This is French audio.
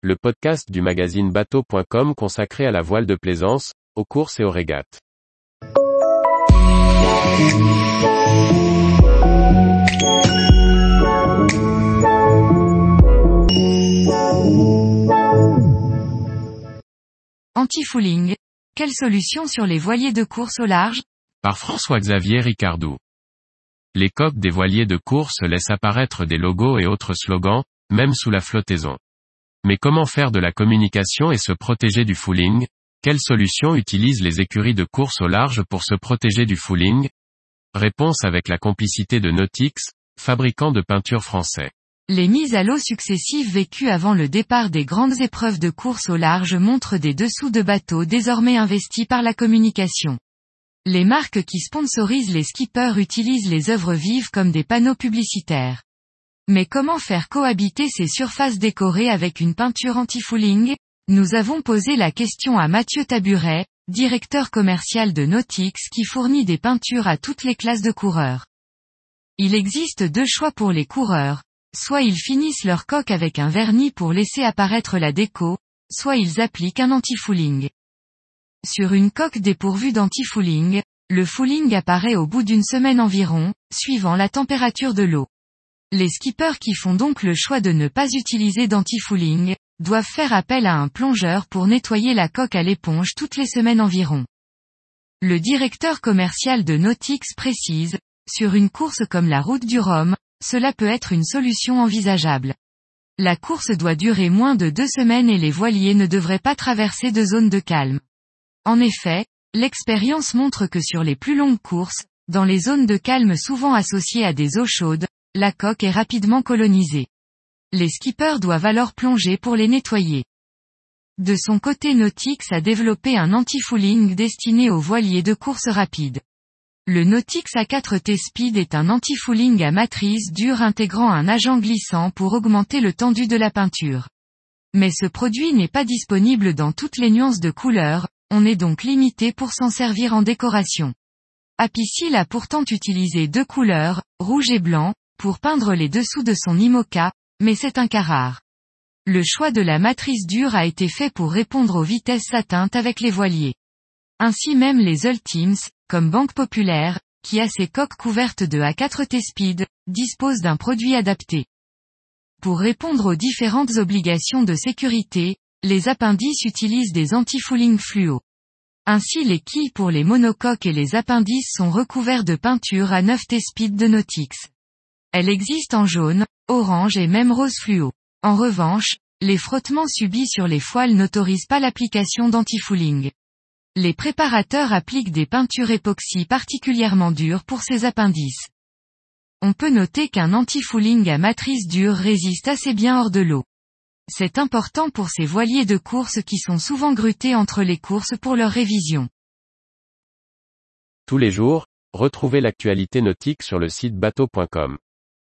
le podcast du magazine bateau.com consacré à la voile de plaisance, aux courses et aux régates. Anti-fouling. Quelle solution sur les voiliers de course au large? Par François-Xavier Ricardou. Les coques des voiliers de course laissent apparaître des logos et autres slogans, même sous la flottaison. Mais comment faire de la communication et se protéger du fouling? Quelles solutions utilisent les écuries de course au large pour se protéger du fouling? Réponse avec la complicité de Nautix, fabricant de peinture français. Les mises à l'eau successives vécues avant le départ des grandes épreuves de course au large montrent des dessous de bateaux désormais investis par la communication. Les marques qui sponsorisent les skippers utilisent les œuvres vives comme des panneaux publicitaires. Mais comment faire cohabiter ces surfaces décorées avec une peinture anti-fouling? Nous avons posé la question à Mathieu Taburet, directeur commercial de Nautix qui fournit des peintures à toutes les classes de coureurs. Il existe deux choix pour les coureurs, soit ils finissent leur coque avec un vernis pour laisser apparaître la déco, soit ils appliquent un anti-fouling. Sur une coque dépourvue d'anti-fouling, le fouling apparaît au bout d'une semaine environ, suivant la température de l'eau. Les skippers qui font donc le choix de ne pas utiliser d'anti-fouling, doivent faire appel à un plongeur pour nettoyer la coque à l'éponge toutes les semaines environ. Le directeur commercial de Nautix précise, sur une course comme la route du Rhum, cela peut être une solution envisageable. La course doit durer moins de deux semaines et les voiliers ne devraient pas traverser de zones de calme. En effet, l'expérience montre que sur les plus longues courses, dans les zones de calme souvent associées à des eaux chaudes, la coque est rapidement colonisée. Les skippers doivent alors plonger pour les nettoyer. De son côté Nautix a développé un anti-fouling destiné aux voiliers de course rapide. Le Nautix A4 T-Speed est un anti-fouling à matrice dure intégrant un agent glissant pour augmenter le tendu de la peinture. Mais ce produit n'est pas disponible dans toutes les nuances de couleurs, on est donc limité pour s'en servir en décoration. Apicil a pourtant utilisé deux couleurs, rouge et blanc, pour peindre les dessous de son IMOCA, mais c'est un cas rare. Le choix de la matrice dure a été fait pour répondre aux vitesses atteintes avec les voiliers. Ainsi même les Ultims, comme Banque Populaire, qui a ses coques couvertes de A4T Speed, disposent d'un produit adapté. Pour répondre aux différentes obligations de sécurité, les appendices utilisent des anti-fouling fluo. Ainsi les quilles pour les monocoques et les appendices sont recouverts de peinture à 9T Speed de Nautix. Elle existe en jaune, orange et même rose fluo. En revanche, les frottements subis sur les foiles n'autorisent pas l'application d'anti-fouling. Les préparateurs appliquent des peintures époxy particulièrement dures pour ces appendices. On peut noter qu'un anti-fouling à matrice dure résiste assez bien hors de l'eau. C'est important pour ces voiliers de course qui sont souvent grutés entre les courses pour leur révision. Tous les jours, retrouvez l'actualité nautique sur le site bateau.com.